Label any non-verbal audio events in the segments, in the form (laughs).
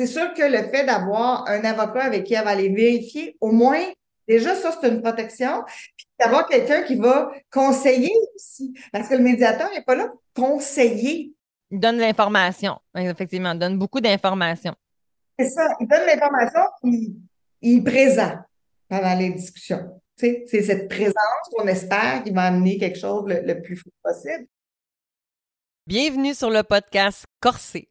c'est sûr que le fait d'avoir un avocat avec qui elle va aller vérifier, au moins, déjà, ça, c'est une protection. Puis d'avoir quelqu'un qui va conseiller aussi. Parce que le médiateur n'est pas là pour conseiller. Il donne l'information, effectivement, il donne beaucoup d'informations. C'est ça, il donne l'information, il, il est présent pendant les discussions. C'est cette présence qu'on espère qui va amener quelque chose le, le plus possible. Bienvenue sur le podcast Corsé,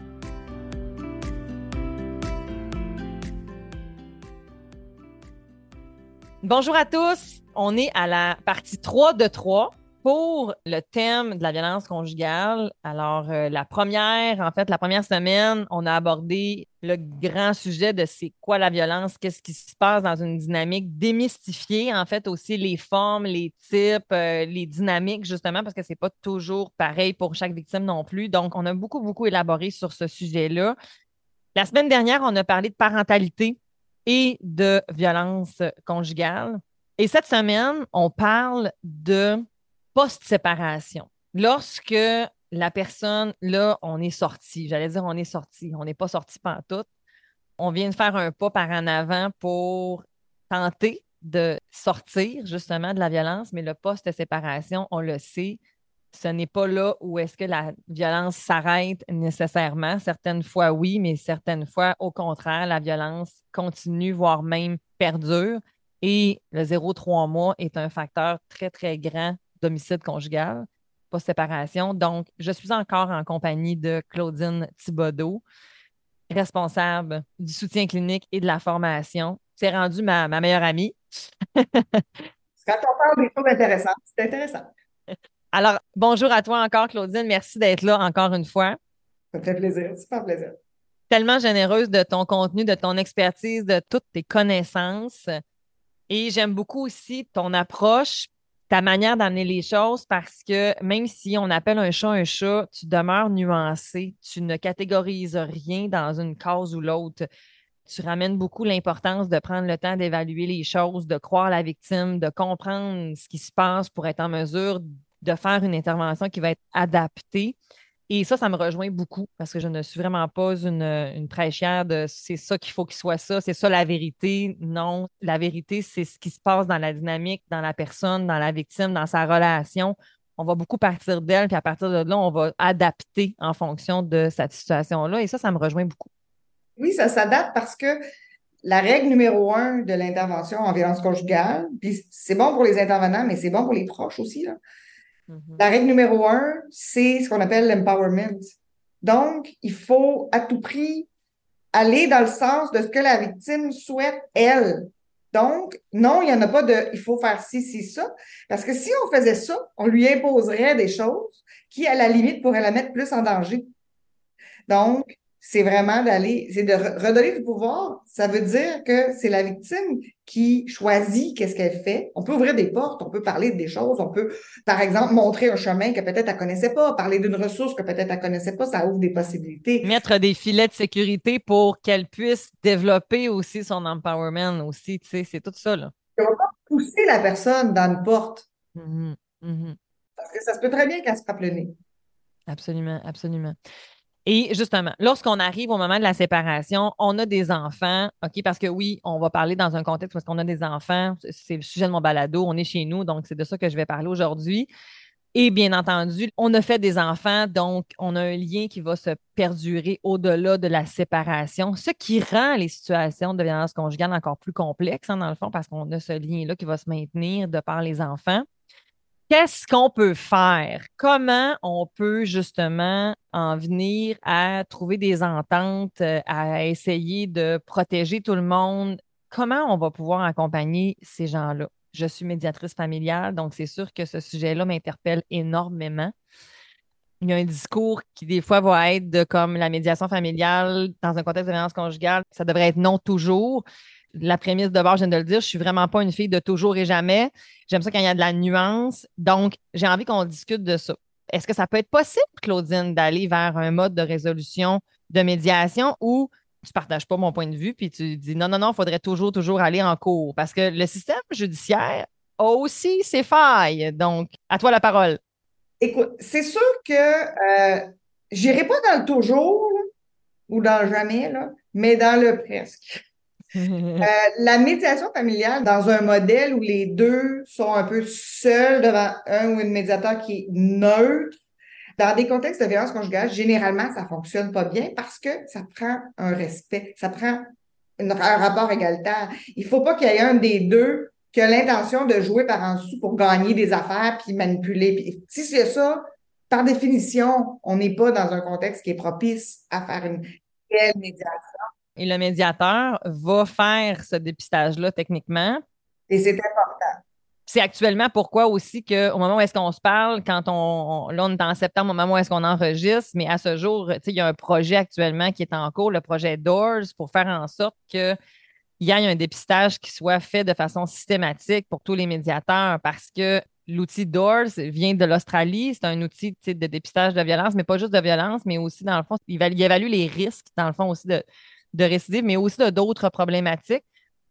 Bonjour à tous. On est à la partie 3 de 3 pour le thème de la violence conjugale. Alors, euh, la première, en fait, la première semaine, on a abordé le grand sujet de c'est quoi la violence, qu'est-ce qui se passe dans une dynamique, démystifier, en fait, aussi les formes, les types, euh, les dynamiques, justement, parce que c'est pas toujours pareil pour chaque victime non plus. Donc, on a beaucoup, beaucoup élaboré sur ce sujet-là. La semaine dernière, on a parlé de parentalité et de violence conjugale. Et cette semaine, on parle de post-séparation. Lorsque la personne, là, on est sorti, j'allais dire on est sorti, on n'est pas sorti tout. On vient de faire un pas par en avant pour tenter de sortir justement de la violence, mais le post-séparation, on le sait, ce n'est pas là où est-ce que la violence s'arrête nécessairement. Certaines fois, oui, mais certaines fois, au contraire, la violence continue, voire même perdure. Et le 0-3 mois est un facteur très, très grand d'homicide conjugal, pas séparation. Donc, je suis encore en compagnie de Claudine Thibodeau, responsable du soutien clinique et de la formation. C'est rendu ma, ma meilleure amie. (laughs) Quand on parle des choses intéressantes, c'est intéressant. Alors, bonjour à toi encore, Claudine. Merci d'être là encore une fois. Ça fait plaisir, super plaisir. Tellement généreuse de ton contenu, de ton expertise, de toutes tes connaissances. Et j'aime beaucoup aussi ton approche, ta manière d'amener les choses parce que même si on appelle un chat un chat, tu demeures nuancé. Tu ne catégorises rien dans une cause ou l'autre. Tu ramènes beaucoup l'importance de prendre le temps d'évaluer les choses, de croire la victime, de comprendre ce qui se passe pour être en mesure de faire une intervention qui va être adaptée. Et ça, ça me rejoint beaucoup parce que je ne suis vraiment pas une, une prêchière de c'est ça qu'il faut qu'il soit ça, c'est ça la vérité. Non, la vérité, c'est ce qui se passe dans la dynamique, dans la personne, dans la victime, dans sa relation. On va beaucoup partir d'elle, puis à partir de là, on va adapter en fonction de cette situation-là. Et ça, ça me rejoint beaucoup. Oui, ça s'adapte parce que la règle numéro un de l'intervention en violence conjugale, puis c'est bon pour les intervenants, mais c'est bon pour les proches aussi, Mm-hmm. La règle numéro un, c'est ce qu'on appelle l'empowerment. Donc, il faut à tout prix aller dans le sens de ce que la victime souhaite, elle. Donc, non, il n'y en a pas de il faut faire ci, ci, ça. Parce que si on faisait ça, on lui imposerait des choses qui, à la limite, pourraient la mettre plus en danger. Donc, c'est vraiment d'aller, c'est de redonner du pouvoir. Ça veut dire que c'est la victime qui choisit qu'est-ce qu'elle fait. On peut ouvrir des portes, on peut parler des choses, on peut, par exemple, montrer un chemin que peut-être elle connaissait pas, parler d'une ressource que peut-être elle connaissait pas, ça ouvre des possibilités. Mettre des filets de sécurité pour qu'elle puisse développer aussi son empowerment aussi, tu sais, c'est tout ça, là. On va pas pousser la personne dans une porte. Mm-hmm. Mm-hmm. Parce que ça se peut très bien qu'elle se frappe le nez. Absolument, absolument. Et justement, lorsqu'on arrive au moment de la séparation, on a des enfants, OK, parce que oui, on va parler dans un contexte parce qu'on a des enfants, c'est le sujet de mon balado, on est chez nous, donc c'est de ça que je vais parler aujourd'hui. Et bien entendu, on a fait des enfants, donc on a un lien qui va se perdurer au-delà de la séparation, ce qui rend les situations de violence conjugale encore plus complexes, hein, dans le fond, parce qu'on a ce lien-là qui va se maintenir de par les enfants. Qu'est-ce qu'on peut faire? Comment on peut justement en venir à trouver des ententes, euh, à essayer de protéger tout le monde? Comment on va pouvoir accompagner ces gens-là? Je suis médiatrice familiale, donc c'est sûr que ce sujet-là m'interpelle énormément. Il y a un discours qui, des fois, va être de comme la médiation familiale dans un contexte de violence conjugale, ça devrait être non toujours. La prémisse de base, je viens de le dire, je suis vraiment pas une fille de toujours et jamais. J'aime ça quand il y a de la nuance. Donc, j'ai envie qu'on discute de ça. Est-ce que ça peut être possible, Claudine, d'aller vers un mode de résolution de médiation ou tu partages pas mon point de vue puis tu dis non, non, non, il faudrait toujours, toujours aller en cours? Parce que le système judiciaire a aussi ses failles. Donc, à toi la parole. Écoute, c'est sûr que euh, j'irai pas dans le toujours ou dans le jamais, mais dans le presque. (laughs) Euh, la médiation familiale dans un modèle où les deux sont un peu seuls devant un ou une médiateur qui est neutre, dans des contextes de violence conjugale, généralement, ça fonctionne pas bien parce que ça prend un respect, ça prend un rapport égalitaire. Il faut pas qu'il y ait un des deux qui a l'intention de jouer par en dessous pour gagner des affaires puis manipuler. Si c'est ça, par définition, on n'est pas dans un contexte qui est propice à faire une réelle médiation. Et le médiateur va faire ce dépistage-là techniquement. Et c'est important. C'est actuellement pourquoi aussi qu'au moment où est-ce qu'on se parle, quand on, là, on est en septembre, au moment où est-ce qu'on enregistre, mais à ce jour, il y a un projet actuellement qui est en cours, le projet Doors, pour faire en sorte qu'il y ait un dépistage qui soit fait de façon systématique pour tous les médiateurs parce que l'outil Doors vient de l'Australie. C'est un outil de dépistage de violence, mais pas juste de violence, mais aussi, dans le fond, il, évalue les risques, dans le fond, aussi de, de récidive, mais aussi d'autres problématiques.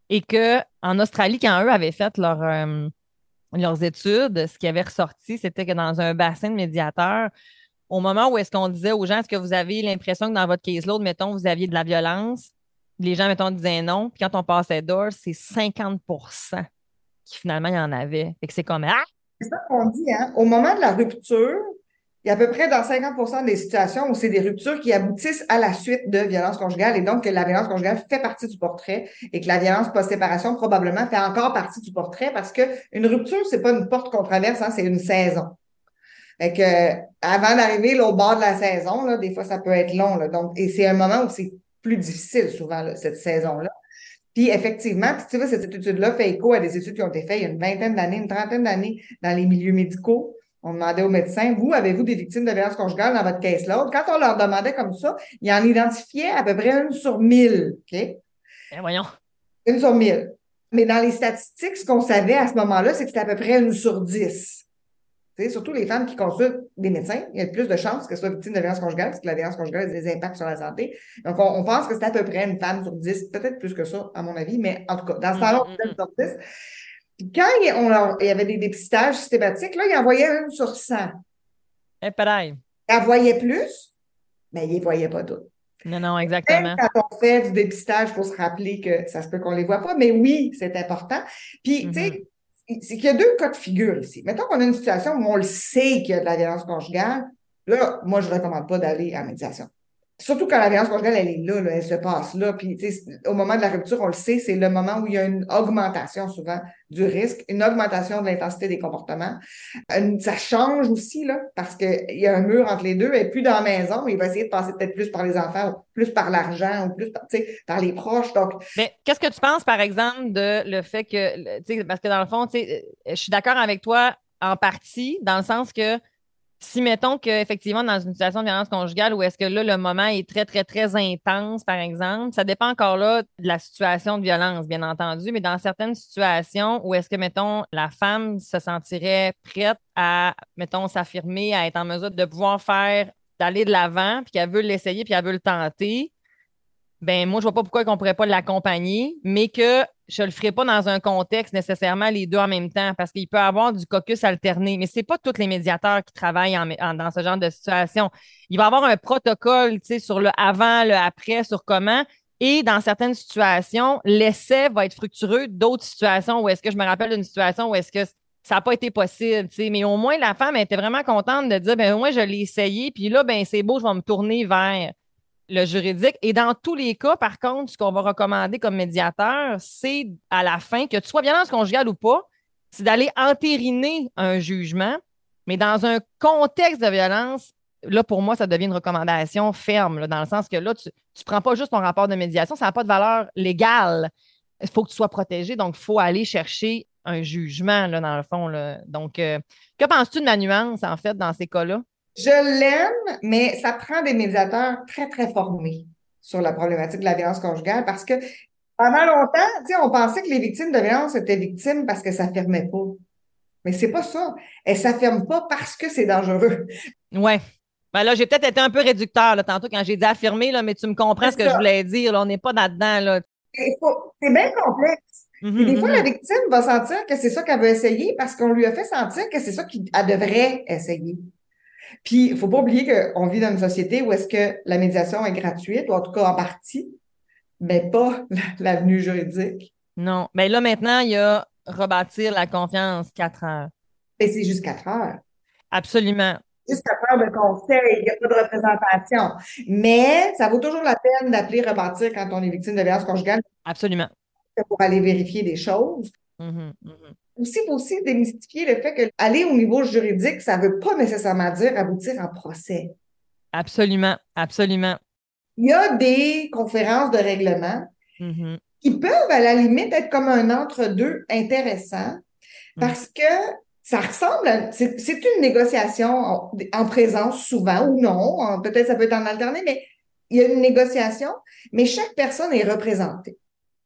Et qu'en Australie, quand eux avaient fait euh, leurs études, ce qui avait ressorti, c'était que dans un bassin de médiateurs, au moment où est-ce qu'on disait aux gens, est-ce que vous avez l'impression que dans votre caseload, mettons, vous aviez de la violence, les gens, mettons, disaient non. Puis quand on passait d'or, c'est 50% qui finalement il y en avait. Que c'est comme Ah! C'est ça qu'on dit, hein? Au moment de la rupture, il y a à peu près dans 50% des situations où c'est des ruptures qui aboutissent à la suite de violence conjugale et donc que la violence conjugale fait partie du portrait et que la violence post-séparation probablement fait encore partie du portrait parce que une rupture, c'est pas une porte qu'on traverse, hein, c'est une saison. Fait que avant d'arriver au bord de la saison, là, des fois ça peut être long. Là, donc, et c'est un moment où c'est plus difficile souvent, cette saison-là. Puis effectivement, tu vois, cette étude-là fait écho à des études qui ont été faites il y a une vingtaine d'années, une trentaine d'années dans les milieux médicaux on demandait aux médecins, vous, avez-vous des victimes de violence conjugale dans votre caseload? Quand on leur demandait comme ça, ils en identifiaient à peu près une sur mille. OK? Ben voyons. Une sur mille. Mais dans les statistiques, ce qu'on savait à ce moment-là, c'est que c'était à peu près une sur dix. surtout les femmes qui consultent des médecins, il y a plus de chances qu'elles soient victimes de violence conjugale parce que la violence conjugale a des impacts sur la santé. Donc, on, pense que c'est à peu près une femme sur dix, peut-être plus que ça, à mon avis, mais en tout cas, dans ce temps-là, on une sur dix quand il, y avait des dépistages systématiques, là, il envoyait une sur 100. Et eh, pareil. Il en voyait plus, mais il ne voyait pas toutes. Non, non, exactement. quand on fait du dépistage, il faut se rappeler que ça se peut qu'on ne les voit pas, mais oui, c'est important. Puis, tu sais, mm-hmm. c'est qu'il y a deux cas de figure ici. Mettons qu'on a une situation où on le sait qu'il y a de la violence conjugale. Là, moi, je ne recommande pas d'aller à médiation. Surtout quand la violence conjugale, elle est là, elle se passe là. Puis, au moment de la rupture, on le sait, c'est le moment où il y a une augmentation souvent du risque, une augmentation de l'intensité des comportements. ça change aussi, là, parce qu'il y a un mur entre les deux. Elle n'est plus dans la maison, mais il va essayer de passer peut-être plus par les enfants, plus par l'argent, ou plus par, par les proches. Donc... Mais qu'est-ce que tu penses, par exemple, de le fait que, parce que dans le fond, je suis d'accord avec toi en partie, dans le sens que si mettons qu'effectivement, dans une situation de violence conjugale où est-ce que là, le moment est très, très, très intense, par exemple, ça dépend encore là de la situation de violence, bien entendu, mais dans certaines situations où est-ce que, mettons, la femme se sentirait prête à, mettons, s'affirmer, à être en mesure de pouvoir faire, d'aller de l'avant, puis qu'elle veut l'essayer, puis qu'elle veut le tenter, ben moi, je vois pas pourquoi on pourrait pas l'accompagner, mais que je le ferai pas dans un contexte nécessairement les deux en même temps parce qu'il peut y avoir du caucus alterné. Mais c'est pas tous les médiateurs qui travaillent dans ce genre de situation. Il va y avoir un protocole, sur le avant, le après, sur comment. Et dans certaines situations, l'essai va être fructueux. D'autres situations où est-ce que je me rappelle d'une situation où est-ce que ça n'a pas été possible. Mais au moins, la femme était vraiment contente de dire, ben, moi, je l'ai essayé, puis là, ben, c'est beau, je vais me tourner vers le juridique. Et dans tous les cas, par contre, ce qu'on va recommander comme médiateur, c'est à la fin, que tu sois violence conjugale ou pas, c'est d'aller entériner un jugement. Mais dans un contexte de violence, là, pour moi, ça devient une recommandation ferme, dans le sens que là, tu ne prends pas juste ton rapport de médiation, ça n'a pas de valeur légale. Il faut que tu sois protégé, donc il faut aller chercher un jugement, là, dans le fond. Donc, euh, que penses-tu de la nuance, en fait, dans ces cas-là? Je l'aime, mais ça prend des médiateurs très, très formés sur la problématique de la violence conjugale parce que Pendant longtemps, on pensait que les victimes de violence étaient victimes parce que ça ne fermait pas. Mais c'est pas ça. Elles ne s'affirment pas parce que c'est dangereux. Ouais. Ben là, j'ai peut-être été un peu réducteur là, tantôt quand j'ai dit affirmer, là, mais tu me comprends ce que je voulais dire. on n'est pas là-dedans. C'est bien complexe. Mm-hmm, des fois, la mm-hmm. victime va sentir que c'est ça qu'elle veut essayer parce qu'on lui a fait sentir que c'est ça qu'elle devrait essayer. Puis, il ne faut pas oublier qu'on vit dans une société où est-ce que la médiation est gratuite, ou en tout cas en partie, mais pas (laughs) l'avenue juridique. Non. Mais là, maintenant, il y a rebâtir la confiance, quatre heures. Mais c'est juste quatre heures. Absolument. Juste quatre heures de conseil, il n'y a pas de représentation. Mais ça vaut toujours la peine d'appeler rebâtir quand on est victime de violence conjugale. Absolument. Pour aller vérifier des choses. Mm-hmm, mm-hmm. Aussi, faut aussi démystifier le fait qu'aller au niveau juridique, ça ne veut pas nécessairement dire aboutir en procès. Absolument, absolument. Il y a des conférences de règlement mm-hmm. qui peuvent, à la limite, être comme un entre-deux intéressant parce que ça ressemble à. C'est une négociation en, présence souvent ou non. Peut-être ça peut être en alterné, mais il y a une négociation, mais chaque personne est représentée.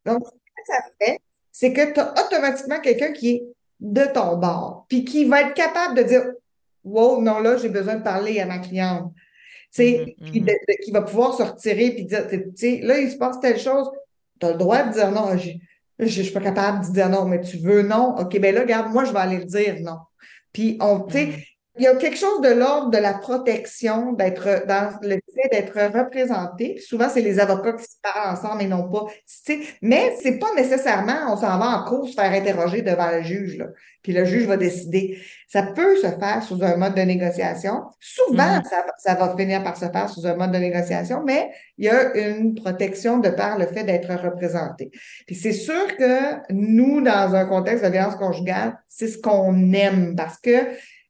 Donc, ce que ça fait, c'est que tu as automatiquement quelqu'un qui est de ton bord, puis qui va être capable de dire Wow, non, là, j'ai besoin de parler à ma cliente. Mm-hmm, mm-hmm. qui, va pouvoir se retirer puis dire, tu sais, là, il se passe telle chose, tu as le droit de dire non, je ne suis pas capable de dire non, mais tu veux non, OK, ben là, regarde, moi, je vais aller le dire non. Puis, on, tu sais, mm-hmm. Il y a quelque chose de l'ordre de la protection, d'être dans le fait d'être représenté. souvent, c'est les avocats qui se parlent ensemble et non pas. Mais c'est pas nécessairement on s'en va en cours se faire interroger devant le juge. Là, puis le juge va décider. Ça peut se faire sous un mode de négociation. Souvent, mm-hmm. ça, ça, va finir par se faire sous un mode de négociation, mais il y a une protection de par le fait d'être représenté. Puis c'est sûr que nous, dans un contexte de violence conjugale, c'est ce qu'on aime parce que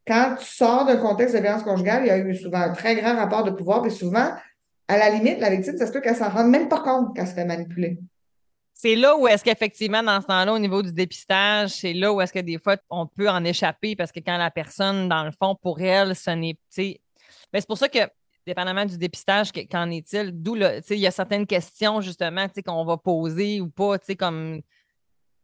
quand tu sors d'un contexte de violence conjugale, il y a eu souvent un très grand rapport de pouvoir, et souvent, à la limite, la victime, ça se peut qu'elle s'en rende même pas compte qu'elle se fait manipuler. C'est là où est-ce qu'effectivement, dans ce temps-là, au niveau du dépistage, c'est là où est-ce que des fois, on peut en échapper parce que quand la personne, dans le fond, pour elle, ce n'est. Mais ben, c'est pour ça que, dépendamment du dépistage, qu'en est-il? D'où il y a certaines questions, justement, qu'on va poser ou pas, comme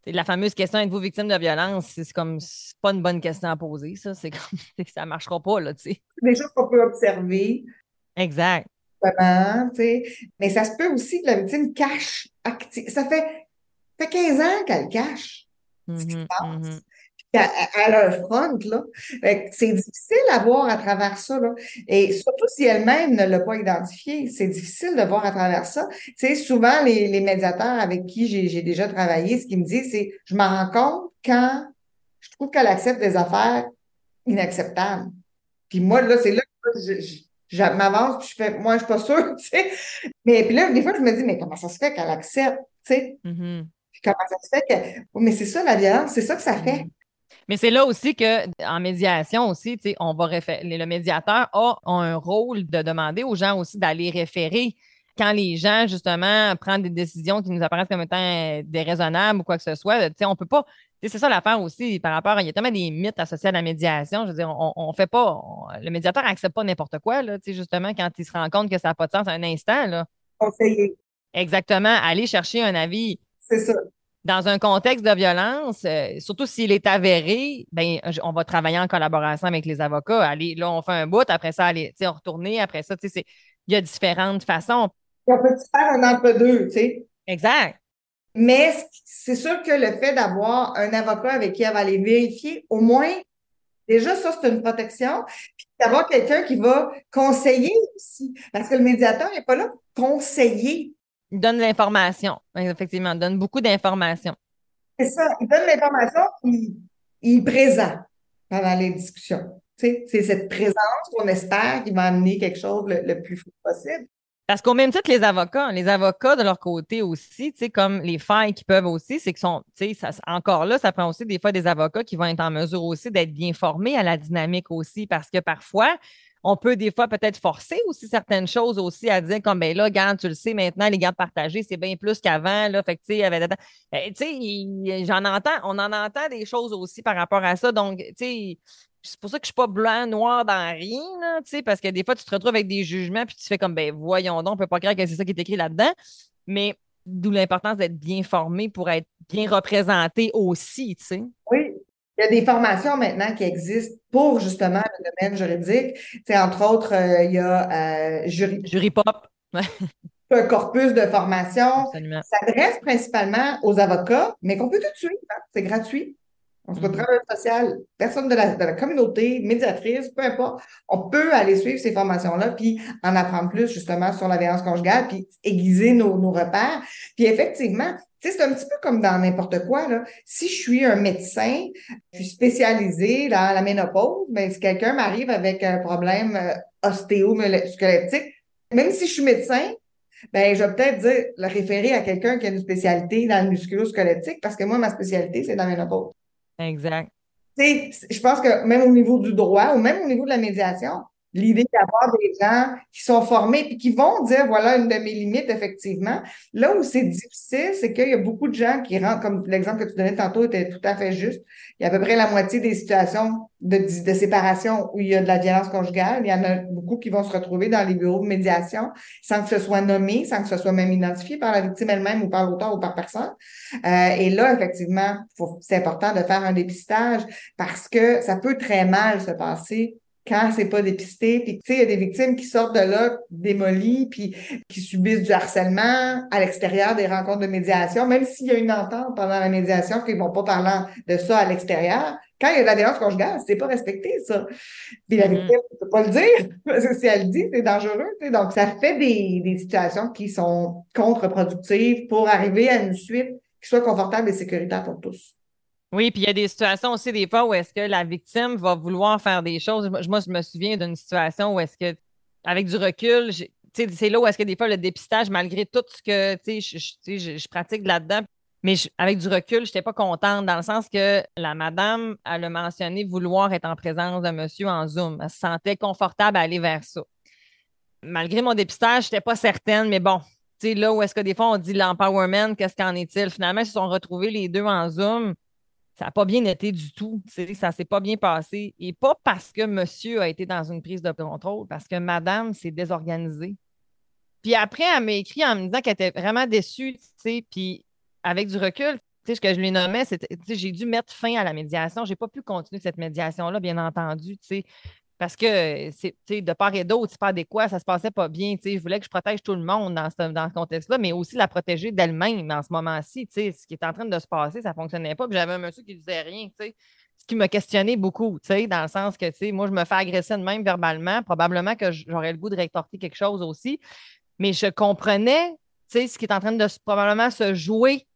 la fameuse question êtes-vous victime de violence? C'est comme pas une bonne question à poser, ça. C'est comme (laughs) ça marchera pas, là, tu sais. Des choses qu'on peut observer. Exact. Mais ça se peut aussi que la victime cache. Ça fait, fait 15 ans qu'elle cache ce qui se passe à, leur front. Là. C'est difficile à voir à travers ça. Là. Et surtout si elle-même ne l'a pas identifié, c'est difficile de voir à travers ça. Tu sais, souvent, les, les médiateurs avec qui j'ai déjà travaillé, ce qu'ils me disent, c'est je m'en rends compte quand je trouve qu'elle accepte des affaires inacceptables. Puis moi, là, c'est là que je, m'avance, puis je fais, moi, je suis pas sûre, tu sais. Mais puis là, des fois, je me dis, mais comment ça se fait qu'elle accepte, tu sais? Mm-hmm. Puis comment ça se fait que. mais c'est ça, la violence, c'est ça que ça fait. Mm-hmm. Mais c'est là aussi qu'en médiation aussi, on va le médiateur a, un rôle de demander aux gens aussi d'aller référer quand les gens, justement, prennent des décisions qui nous apparaissent comme étant euh, déraisonnables ou quoi que ce soit, on peut pas. C'est ça l'affaire aussi par rapport. Il y a tellement des mythes associés à la médiation. Je veux dire, on, ne fait pas. le médiateur n'accepte pas n'importe quoi, là, justement, quand il se rend compte que ça n'a pas de sens à un instant. Là. Conseiller. Exactement. Aller chercher un avis. C'est ça dans un contexte de violence, euh, surtout s'il est avéré, ben, on va travailler en collaboration avec les avocats. Allez, là, on fait un bout, après ça, aller, on retourner, après ça, il y a différentes façons. On peut faire un entre-deux, tu sais. Exact. Mais c'est sûr que le fait d'avoir un avocat avec qui elle va aller vérifier, au moins, déjà, ça, c'est une protection. Puis d'avoir quelqu'un qui va conseiller aussi. Parce que le médiateur n'est pas là pour conseiller. Il donne l'information, effectivement, il donne beaucoup d'informations. C'est ça, il donne l'information, il, il est présent pendant les discussions. c'est cette présence qu'on espère qui va amener quelque chose le, plus fou possible. Parce qu'au même titre, les avocats, les avocats de leur côté aussi, comme les failles qui peuvent aussi, c'est que sont, ça, encore là, ça prend aussi des fois des avocats qui vont être en mesure aussi d'être bien formés à la dynamique aussi, parce que parfois, on peut des fois peut-être forcer aussi certaines choses aussi à dire comme ben là, garde, tu le sais maintenant, les gardes partagés, c'est bien plus qu'avant. Là, fait que tu sais, ben, j'en entends, on en entend des choses aussi par rapport à ça. Donc, tu sais, c'est pour ça que je suis pas blanc, noir dans rien, tu sais, parce que des fois, tu te retrouves avec des jugements, puis tu fais comme ben voyons donc, on peut pas croire que c'est ça qui est écrit là-dedans. Mais D'où l'importance d'être bien formé pour être bien représenté aussi, tu sais. Il y a des formations maintenant qui existent pour justement le domaine juridique. Tu entre autres, euh, il y a euh, jury... Jury pop. (laughs) un corpus de formation. Ça s'adresse principalement aux avocats, mais qu'on peut tout suivre. Hein. C'est gratuit. On se mm-hmm. travailleur social, personne de la, de la, communauté, médiatrice, peu importe. On peut aller suivre ces formations-là, puis en apprendre plus justement sur la violence conjugale, puis aiguiser nos, nos repères. Puis effectivement, c'est un petit peu comme dans n'importe quoi. Là. Si je suis un médecin, je suis spécialisé dans la ménopause, mais ben, si quelqu'un m'arrive avec un problème euh, ostéo-squelettique, même si je suis médecin, ben, je vais peut-être dire le référer à quelqu'un qui a une spécialité dans le musculo-squelettique parce que moi, ma spécialité, c'est dans la ménopause. Exact. je pense que même au niveau du droit ou même au niveau de la médiation, l'idée d'avoir des gens qui sont formés et qui vont dire voilà une de mes limites, effectivement. Là où c'est difficile, c'est qu'il y a beaucoup de gens qui rentrent, comme l'exemple que tu donnais tantôt était tout à fait juste. Il y a à peu près la moitié des situations de, de séparation où il y a de la violence conjugale. Il y en a beaucoup qui vont se retrouver dans les bureaux de médiation sans que ce soit nommé, sans que ce soit même identifié par la victime elle-même ou par l'auteur ou par personne. Euh, et là, effectivement, c'est important de faire un dépistage parce que ça peut très mal se passer quand c'est pas dépisté. Puis, tu sais, il y a des victimes qui sortent de là démolies, puis qui subissent du harcèlement à l'extérieur des rencontres de médiation, même s'il y a une entente pendant la médiation qu'ils vont pas parler de ça à l'extérieur. Quand il y a de la violence conjugale, c'est pas respecté, ça. Puis la mm-hmm. victime ne peut pas le dire, (laughs) parce que si elle le dit, c'est dangereux. Donc, ça fait des, des situations qui sont contre-productives pour arriver à une suite qui soit confortable et sécuritaire pour tous. Oui, puis il y a des situations aussi, des fois, où est-ce que la victime va vouloir faire des choses. Moi, je me souviens d'une situation où est-ce que, avec du recul, c'est là où est-ce que des fois le dépistage, malgré tout ce que je, je, pratique là-dedans, mais avec du recul, je n'étais pas contente dans le sens que la madame, elle a mentionné vouloir être en présence d'un monsieur en Zoom. Elle se sentait confortable à aller vers ça. Malgré mon dépistage, je n'étais pas certaine, mais bon, là où est-ce que des fois on dit l'empowerment, qu'est-ce qu'en est-il? Finalement, ils se sont retrouvés les deux en Zoom ça n'a pas bien été du tout. Ça s'est pas bien passé. Et pas parce que monsieur a été dans une prise de contrôle, parce que madame s'est désorganisée. Puis après, elle m'a écrit en me disant qu'elle était vraiment déçue, puis avec du recul, ce que je lui nommais, c'était, j'ai dû mettre fin à la médiation. Je n'ai pas pu continuer cette médiation-là, bien entendu. Parce que c'est de part et d'autre, c'est pas adéquat, ça se passait pas bien. Je voulais que je protège tout le monde dans ce, dans ce contexte-là, mais aussi la protéger d'elle-même en ce moment-ci. Ce qui est en train de se passer, ça fonctionnait pas. j'avais un monsieur qui disait rien. Ce qui me questionnait beaucoup, dans le sens que moi, je me fais agresser de même verbalement. Probablement que j'aurais le goût de rétorquer quelque chose aussi. Mais je comprenais ce qui est en train de probablement se jouer.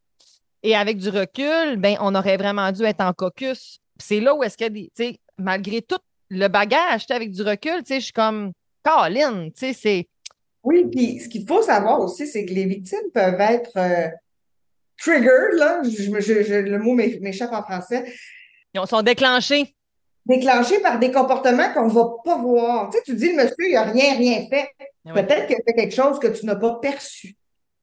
Et avec du recul, ben, on aurait vraiment dû être en caucus. C'est là où est-ce que, malgré tout le bagage, avec du recul, tu sais, je suis comme, Caroline, tu sais, c'est. Oui, puis ce qu'il faut savoir aussi, c'est que les victimes peuvent être euh, triggered, là, le mot m'échappe en français. Ils sont déclenchés. Déclenchés par des comportements qu'on ne va pas voir. Tu sais, tu dis, le monsieur, il n'a rien, rien fait. Peut-être qu'il a fait quelque chose que tu n'as pas perçu.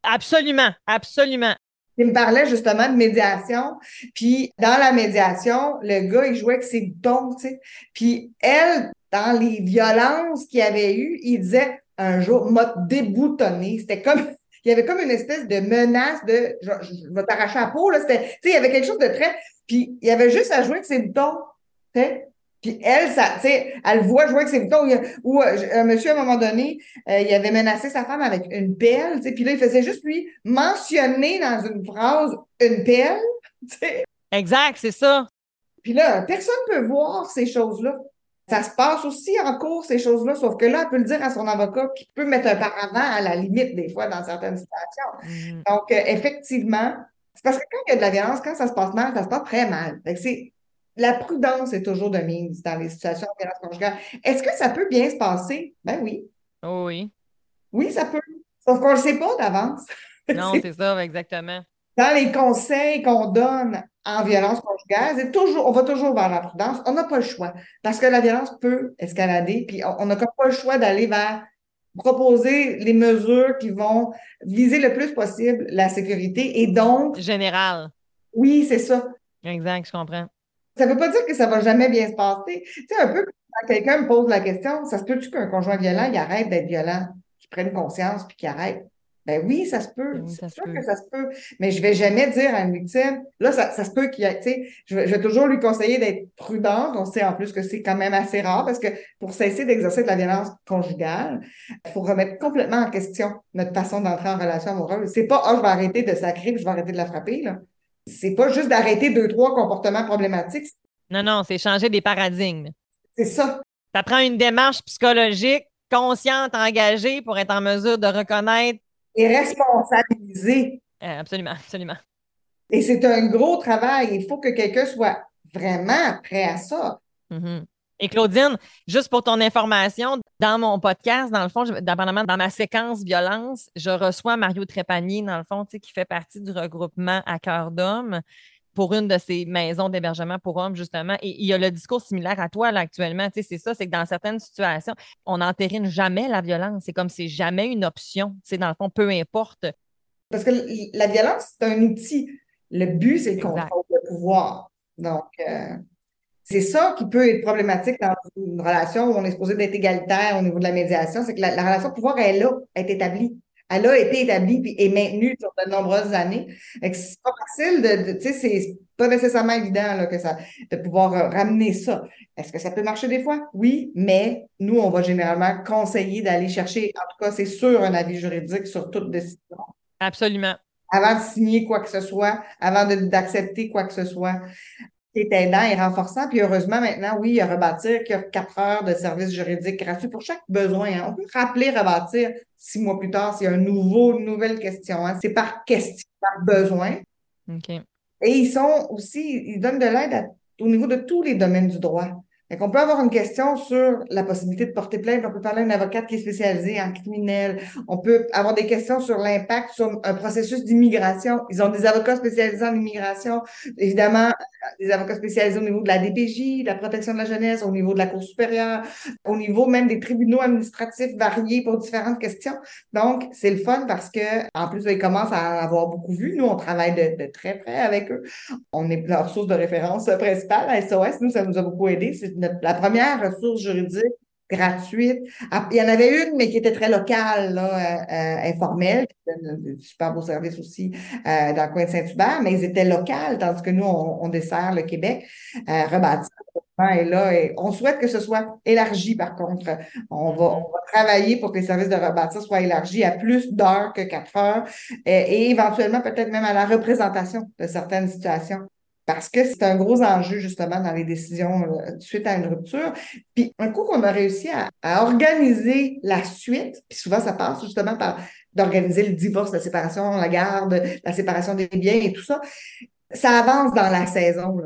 Absolument, absolument. Il me parlait justement de médiation. Puis dans la médiation, le gars, il jouait avec ses boutons, tu sais. Puis elle, dans les violences qu'il avait eues, il disait un jour, m'a déboutonné. C'était comme, (laughs) il y avait comme une espèce de menace de, je, vais t'arracher la peau, là. C'était, tu sais, il y avait quelque chose de très, puis il y avait juste à jouer avec ses boutons, tu sais. Puis elle, ça, tu sais, elle voit jouer avec ses boutons. Ou euh, un monsieur, à un moment donné, euh, il avait menacé sa femme avec une pelle, tu sais, puis là, il faisait juste lui mentionner dans une phrase une pelle, tu sais. Exact, c'est ça. Puis là, personne ne peut voir ces choses-là. Ça se passe aussi en cours, ces choses-là, sauf que là, elle peut le dire à son avocat qui peut mettre un paravent à la limite, des fois, dans certaines situations. Mm-hmm. Donc, euh, effectivement, c'est parce que quand il y a de la violence, quand ça se passe mal, ça se passe très mal. c'est la prudence est toujours de mise dans les situations de violence conjugale. Est-ce que ça peut bien se passer? Ben oui. Oh oui. Oui, ça peut. Sauf qu'on ne le sait pas d'avance. (laughs) Non, c'est ça, exactement. Dans les conseils qu'on donne en violence conjugale, c'est toujours, on va toujours vers la prudence. On n'a pas le choix. Parce que la violence peut escalader, puis on n'a pas le choix d'aller vers proposer les mesures qui vont viser le plus possible la sécurité et donc. Général. Oui, c'est ça. Exact, je comprends. Ça ne veut pas dire que ça va jamais bien se passer. Tu sais, un peu quand quelqu'un me pose la question, ça se peut-tu qu'un conjoint violent, il arrête d'être violent, qu'il prenne conscience puis qu'il arrête? Ben oui, ça se peut. C'est sûr que ça se peut. Mais je vais jamais dire à une victime, là, ça, se peut qu'il y ait, tu sais, je, vais toujours lui conseiller d'être prudente. On sait en plus que c'est quand même assez rare parce que pour cesser d'exercer de la violence conjugale, il faut remettre complètement en question notre façon d'entrer en relation amoureuse. C'est pas, oh, je vais arrêter de sacrer puis je vais arrêter de la frapper, là. C'est pas juste d'arrêter deux, trois comportements problématiques. Non, non, c'est changer des paradigmes. C'est ça. Ça prend une démarche psychologique consciente, engagée pour être en mesure de reconnaître et responsabiliser. Euh, absolument, absolument. Et c'est un gros travail. Il faut que quelqu'un soit vraiment prêt à ça. Mm-hmm. Et Claudine, juste pour ton information, dans mon podcast, dans le fond, dépendamment dans ma séquence violence, je reçois Mario Trépanier, dans le fond, qui fait partie du regroupement à cœur d'homme pour une de ces maisons d'hébergement pour hommes, justement. Et il y a le discours similaire à toi, là, actuellement. Tu sais, c'est ça, c'est que dans certaines situations, on n'entérine jamais la violence. C'est comme c'est jamais une option. Tu sais, dans le fond, peu importe. Parce que la violence, c'est un outil. Le but, c'est le contrôle, le pouvoir. Donc, euh, c'est ça qui peut être problématique dans une relation où on est supposé d'être égalitaire au niveau de la médiation, c'est que la, relation de pouvoir est là, est établie elle a été établie et maintenue sur de nombreuses années. C'est pas facile de, tu sais, c'est pas nécessairement évident là, que ça, de pouvoir euh, ramener ça. Est-ce que ça peut marcher des fois? Oui, mais nous, on va généralement conseiller d'aller chercher, en tout cas, c'est sûr, un avis juridique sur toute décision. Absolument. Avant de signer quoi que ce soit, avant d'accepter quoi que ce soit est aidant et renforçant. Puis heureusement, maintenant, oui, il y a Rebâtir qui a quatre heures de services juridiques gratuits pour chaque besoin. Hein. On peut rappeler Rebâtir six mois plus tard s'il y a un nouveau, une nouvelle question. Hein. C'est par question, par besoin. OK. Et ils sont aussi, ils donnent de l'aide au niveau de tous les domaines du droit on peut avoir une question sur la possibilité de porter plainte. On peut parler d'un avocat qui est spécialisé en criminel. On peut avoir des questions sur l'impact sur un processus d'immigration. Ils ont des avocats spécialisés en immigration. Évidemment, des avocats spécialisés au niveau de la DPJ, de la protection de la jeunesse, au niveau de la Cour supérieure, au niveau même des tribunaux administratifs variés pour différentes questions. Donc, c'est le fun parce que, en plus, ils commencent à avoir beaucoup vu. Nous, on travaille de, très près avec eux. On est leur source de référence principale à SOS. Nous, ça nous a beaucoup aidé. C'est la première ressource juridique gratuite. Ah, il y en avait une, mais qui était très locale, là, euh, euh, informelle, qui un super beau service aussi euh, dans le coin de Saint-Hubert, mais ils étaient locales, tandis que nous, on, dessert le Québec, euh, rebâti. Et là, et on souhaite que ce soit élargi, par contre. On va, on va travailler pour que les services de rebâtir soient élargis à plus d'heures que quatre heures et éventuellement peut-être même à la représentation de certaines situations parce que c'est un gros enjeu justement dans les décisions euh, suite à une rupture. Puis un coup qu'on a réussi à, organiser la suite, puis souvent ça passe justement par d'organiser le divorce, la séparation, la garde, la séparation des biens et tout ça, ça avance dans la saison.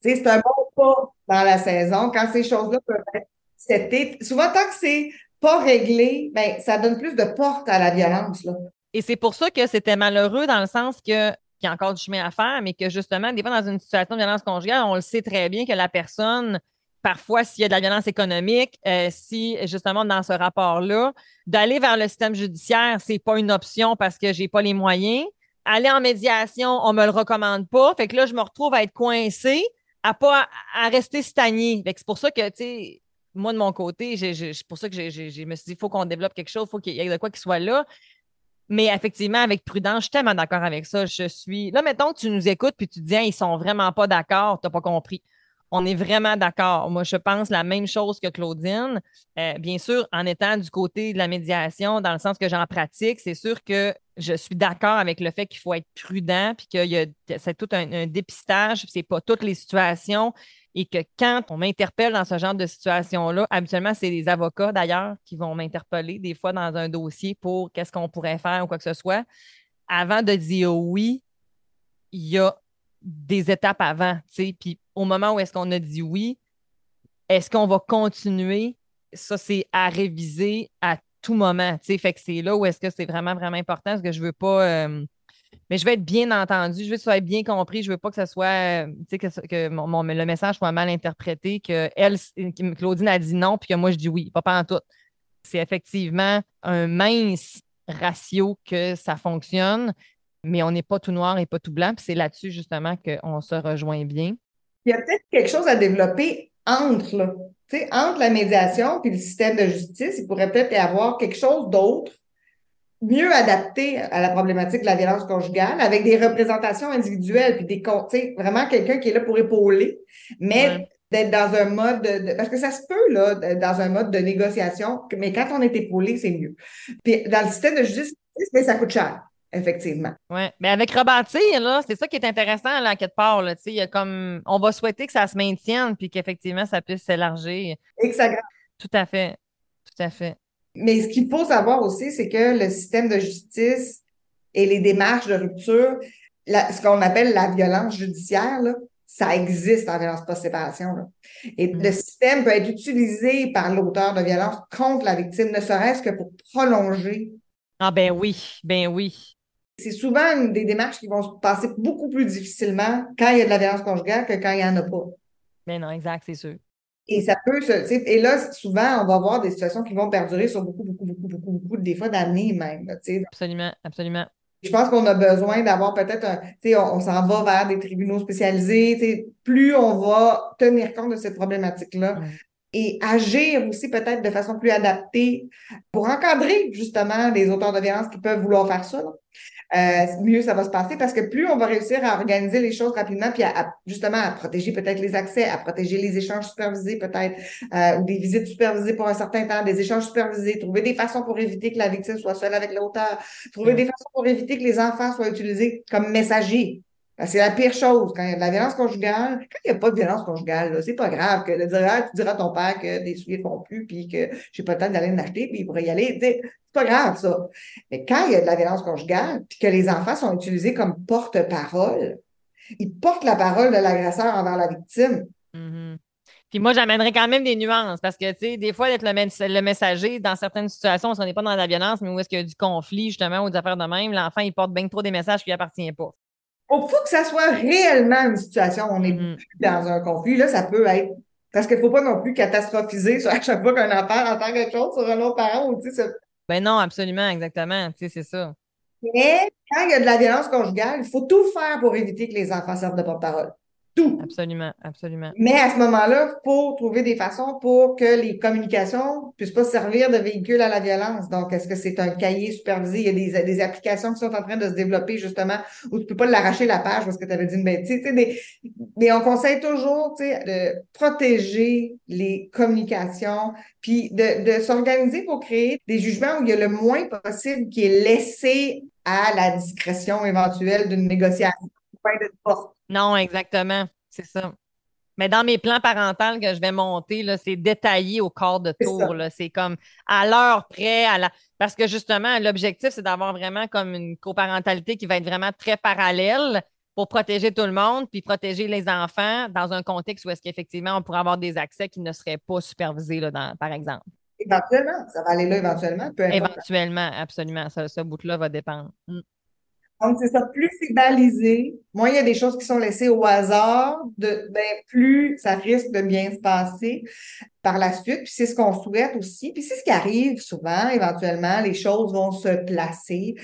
C'est un bon pas dans la saison quand ces choses-là peuvent être c'était souvent tant que c'est pas réglé, ben ça donne plus de porte à la violence. Et c'est pour ça que c'était malheureux dans le sens que y a encore du chemin à faire, mais que justement, des fois, dans une situation de violence conjugale, on le sait très bien que la personne, parfois, s'il y a de la violence économique, euh, si justement dans ce rapport-là, d'aller vers le système judiciaire, c'est pas une option parce que j'ai pas les moyens. Aller en médiation, on me le recommande pas. Fait que là, je me retrouve à être coincée, à pas à, rester stagné. c'est pour ça que, tu sais, moi, de mon côté, c'est pour ça que je me suis dit, il faut qu'on développe quelque chose, il faut qu'il y ait de quoi qui soit là. Mais effectivement, avec prudence, je suis tellement d'accord avec ça. Je suis. Là, mettons que tu nous écoutes puis tu te dis, ils sont vraiment pas d'accord, tu n'as pas compris. On est vraiment d'accord. Moi, je pense la même chose que Claudine. Euh, bien sûr, en étant du côté de la médiation, dans le sens que j'en pratique, c'est sûr que je suis d'accord avec le fait qu'il faut être prudent, puis que c'est tout un, un dépistage, c'est pas toutes les situations et que quand on m'interpelle dans ce genre de situation-là, habituellement, c'est les avocats d'ailleurs qui vont m'interpeller des fois dans un dossier pour qu'est-ce qu'on pourrait faire ou quoi que ce soit. Avant de dire oui, il y a des étapes avant, tu. Puis au moment où est-ce qu'on a dit oui, est-ce qu'on va continuer? Ça, c'est à réviser à tout moment, tu. Fait que c'est là où est-ce que c'est vraiment, vraiment important parce que je veux pas. Euh, mais je veux être bien entendu, je veux que ça soit bien compris, je veux pas que ce soit, tu sais, que, mon, le message soit mal interprété, que elle, Claudine a dit non, puis que moi je dis oui, pas pas en tout. C'est effectivement un mince ratio que ça fonctionne, mais on n'est pas tout noir et pas tout blanc, puis c'est là-dessus justement qu'on se rejoint bien. Il y a peut-être quelque chose à développer entre, entre la médiation et le système de justice. Il pourrait peut-être y avoir quelque chose d'autre mieux adapté à la problématique de la violence conjugale avec des représentations individuelles puis des sais, vraiment quelqu'un qui est là pour épauler, mais d'être dans un mode de, parce que ça se peut là dans un mode de négociation, mais quand on est épaulé, c'est mieux. Puis dans le système de justice, mais ça coûte cher. Effectivement. Oui, mais avec rebâtir, là, c'est ça qui est intéressant là, quelque part. Là, il y a comme, on va souhaiter que ça se maintienne puis qu'effectivement, ça puisse s'élargir. Et que ça Tout à fait. Tout à fait. Mais ce qu'il faut savoir aussi, c'est que le système de justice et les démarches de rupture, ce qu'on appelle la violence judiciaire, ça existe en violence post-séparation. Et mm. le système peut être utilisé par l'auteur de violence contre la victime, ne serait-ce que pour prolonger. Ah ben oui, ben oui. C'est souvent une des démarches qui vont se passer beaucoup plus difficilement quand il y a de la violence conjugale que quand il n'y en a pas. Ben non, exact, c'est sûr. Et ça peut se. Et là, souvent, on va avoir des situations qui vont perdurer sur beaucoup, beaucoup, beaucoup, beaucoup, beaucoup, des fois d'années même. absolument, absolument. Je pense qu'on a besoin d'avoir peut-être un. Tu sais, on, s'en va vers des tribunaux spécialisés. Plus on va tenir compte de cette problématique-là. Et agir aussi peut-être de façon plus adaptée pour encadrer justement les auteurs de violence qui peuvent vouloir faire ça. Euh, mieux ça va se passer parce que plus on va réussir à organiser les choses rapidement, puis à, justement à protéger peut-être les accès, à protéger les échanges supervisés peut-être, euh, ou des visites supervisées pour un certain temps, des échanges supervisés, trouver des façons pour éviter que la victime soit seule avec l'auteur, trouver des façons pour éviter que les enfants soient utilisés comme messagers. C'est la pire chose. Quand il y a de la violence conjugale, quand il n'y a pas de violence conjugale, c'est pas grave que de dire tu diras à ton père que des souliers ne font plus, puis que j'ai pas le temps d'aller en acheter, puis il pourrait y aller. C'est pas grave, ça. Mais quand il y a de la violence conjugale, puis que les enfants sont utilisés comme porte-parole, ils portent la parole de l'agresseur envers la victime. Mm-hmm. Puis moi, j'amènerais quand même des nuances parce que, tu sais, des fois, d'être le, messager, dans certaines situations, on n'est pas dans la violence, mais où est-ce qu'il y a du conflit, justement, ou des affaires de même, l'enfant, il porte bien trop des messages qui lui appartiennent pas. Il faut que ça soit réellement une situation où on n'est mm-hmm. plus dans un conflit. Là, ça peut être. Parce qu'il ne faut pas non plus catastrophiser sur à (laughs) chaque fois qu'un enfant entend quelque chose sur un autre parent ou, tu sais, Ben non, absolument, exactement. Tu sais, c'est ça. Mais quand il y a de la violence conjugale, il faut tout faire pour éviter que les enfants servent de porte-parole tout. Absolument, absolument. Mais à ce moment-là, il faut trouver des façons pour que les communications ne puissent pas servir de véhicule à la violence. Donc, est-ce que c'est un cahier supervisé? Il y a des, des, applications qui sont en train de se développer, justement, où tu ne peux pas l'arracher la page parce que tu avais dit une bêtise. mais on conseille toujours de protéger les communications, puis de, de s'organiser pour créer des jugements où il y a le moins possible qui est laissé à la discrétion éventuelle d'une négociation. Non, exactement. C'est ça. Mais dans mes plans parentaux que je vais monter, c'est détaillé au corps de tour. C'est comme à l'heure près, à la... parce que justement, l'objectif, c'est d'avoir vraiment comme une coparentalité qui va être vraiment très parallèle pour protéger tout le monde, puis protéger les enfants dans un contexte où est-ce qu'effectivement, on pourrait avoir des accès qui ne seraient pas supervisés, là, par exemple. Éventuellement, ça va aller là éventuellement. éventuellement, absolument. Ce, bout-là va dépendre. Mm. Donc, c'est ça, plus c'est balisé, moins il y a des choses qui sont laissées au hasard, de, ben, plus ça risque de bien se passer par la suite. Puis c'est ce qu'on souhaite aussi. Puis c'est ce qui arrive souvent, éventuellement, les choses vont se placer.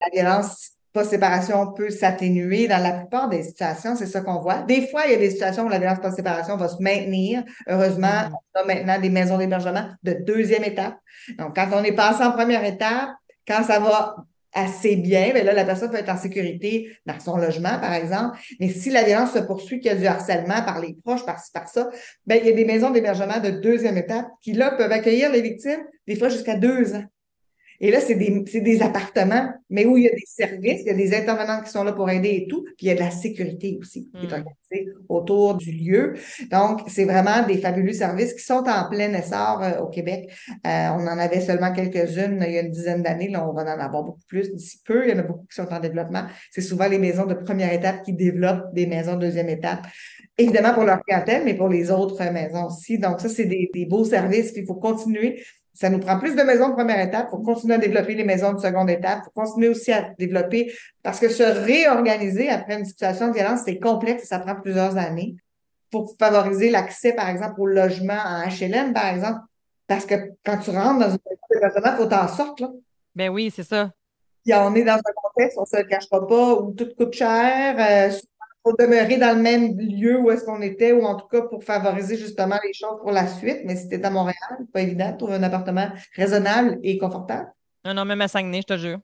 La violence post-séparation peut s'atténuer dans la plupart des situations, c'est ça qu'on voit. Des fois, il y a des situations où la violence post-séparation va se maintenir. Heureusement, mm-hmm. on a maintenant des maisons d'hébergement de deuxième étape. Donc, quand on est passé en première étape, quand ça va assez bien, mais là, la personne peut être en sécurité dans son logement, par exemple. Mais si la violence se poursuit, qu'il y a du harcèlement par les proches, par-ci, par ça, ben, il y a des maisons d'hébergement de deuxième étape qui, là, peuvent accueillir les victimes, des fois jusqu'à deux ans. Et là, c'est des, des, appartements, mais où il y a des services, il y a des intervenants qui sont là pour aider et tout, puis il y a de la sécurité aussi qui est hmm. organisée autour du lieu. Donc, c'est vraiment des fabuleux services qui sont en plein essor euh, au Québec. Euh, on en avait seulement quelques-unes il y a une dizaine d'années. Là, on va en avoir beaucoup plus d'ici peu. Il y en a beaucoup qui sont en développement. C'est souvent les maisons de première étape qui développent des maisons de deuxième étape. Évidemment pour leur clientèle, mais pour les autres maisons aussi. Donc, ça, c'est des, des beaux services qu'il faut continuer ça nous prend plus de maisons de première étape. Il faut continuer à développer les maisons de seconde étape. Il faut continuer aussi à développer, parce que se réorganiser après une situation de violence, c'est complexe et ça prend plusieurs années. Pour favoriser l'accès, par exemple, au logement en HLM, par exemple, parce que quand tu rentres dans une maison il faut t'en sortir. Là. Ben oui, c'est ça. Puis on est dans un contexte, on ne se le cachera pas, où tout coûte cher. Euh, pour demeurer dans le même lieu où est-ce qu'on était, ou en tout cas pour favoriser justement les choses pour la suite. Mais si tu à Montréal, pas évident de trouver un appartement raisonnable et confortable. Non, non, même à Saguenay, je te jure.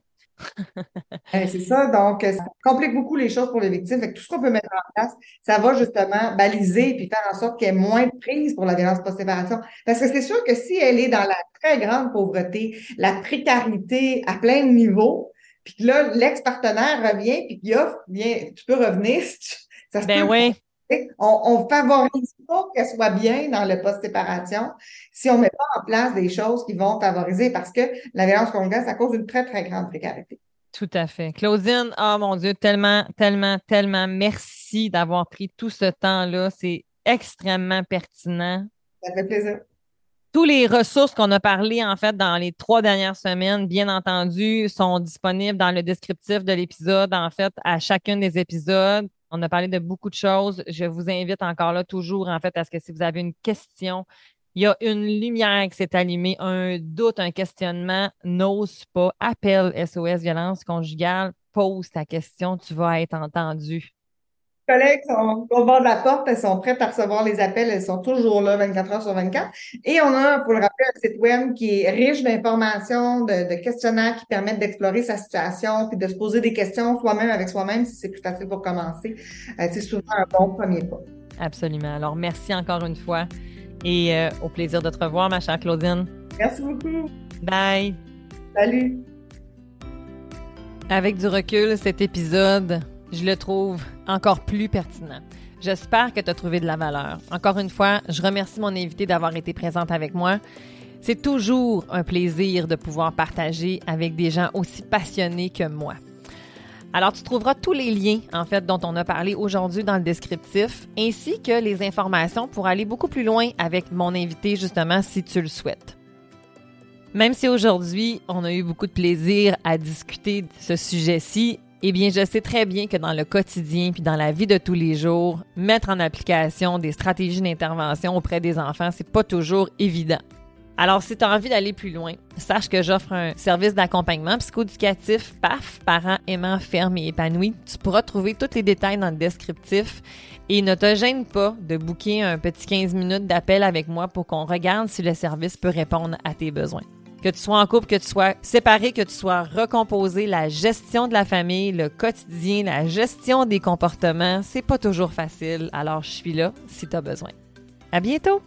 Ben, (laughs) c'est ça, donc ça complique beaucoup les choses pour les victimes. Fait tout ce qu'on peut mettre en place, ça va justement baliser puis faire en sorte qu'il y ait moins de prise pour la violence post-séparation. Parce que c'est sûr que si elle est dans la très grande pauvreté, la précarité à plein de niveaux, puis là, l'ex-partenaire revient puis qu'il offre, bien, tu peux revenir. (laughs) Ça se ben oui. On, ne favorise pas qu'elle soit bien dans le post-séparation si on met pas en place des choses qui vont favoriser parce que la violence conjugale, ça cause une très, très grande précarité. Tout à fait. Claudine, oh mon Dieu, tellement, tellement, tellement merci d'avoir pris tout ce temps-là. C'est extrêmement pertinent. Ça fait plaisir. Tous les ressources qu'on a parlé en fait dans les trois dernières semaines, bien entendu, sont disponibles dans le descriptif de l'épisode, en fait, à chacun des épisodes. On a parlé de beaucoup de choses. Je vous invite encore là toujours, en fait, à ce que si vous avez une question, il y a une lumière qui s'est allumée, un doute, un questionnement, n'ose pas, appelle SOS violence conjugale, pose ta question, tu vas être entendu. Les collègues sont au bord de la porte, elles sont prêtes à recevoir les appels, elles sont toujours là 24 heures sur 24. Et on a, pour le rappeler, un site web qui est riche d'informations, de, questionnaires qui permettent d'explorer sa situation, puis de se poser des questions soi-même avec soi-même si c'est plus facile pour commencer. Euh, c'est souvent un bon premier pas. Absolument. Alors, merci encore une fois et euh, au plaisir de te revoir, ma chère Claudine. Merci beaucoup. Bye. Salut. Avec du recul, cet épisode je le trouve encore plus pertinent. J'espère que tu as trouvé de la valeur. Encore une fois, je remercie mon invité d'avoir été présente avec moi. C'est toujours un plaisir de pouvoir partager avec des gens aussi passionnés que moi. Alors, tu trouveras tous les liens, en fait, dont on a parlé aujourd'hui dans le descriptif, ainsi que les informations pour aller beaucoup plus loin avec mon invité, justement, si tu le souhaites. Même si aujourd'hui, on a eu beaucoup de plaisir à discuter de ce sujet-ci, eh bien, je sais très bien que dans le quotidien puis dans la vie de tous les jours, mettre en application des stratégies d'intervention auprès des enfants, c'est pas toujours évident. Alors, si tu as envie d'aller plus loin, sache que j'offre un service d'accompagnement psychoéducatif PAF, parents aimants, fermes et épanouis. Tu pourras trouver tous les détails dans le descriptif et ne te gêne pas de booker un petit 15 minutes d'appel avec moi pour qu'on regarde si le service peut répondre à tes besoins que tu sois en couple, que tu sois séparé, que tu sois recomposé, la gestion de la famille, le quotidien, la gestion des comportements, c'est pas toujours facile. Alors, je suis là si tu as besoin. À bientôt!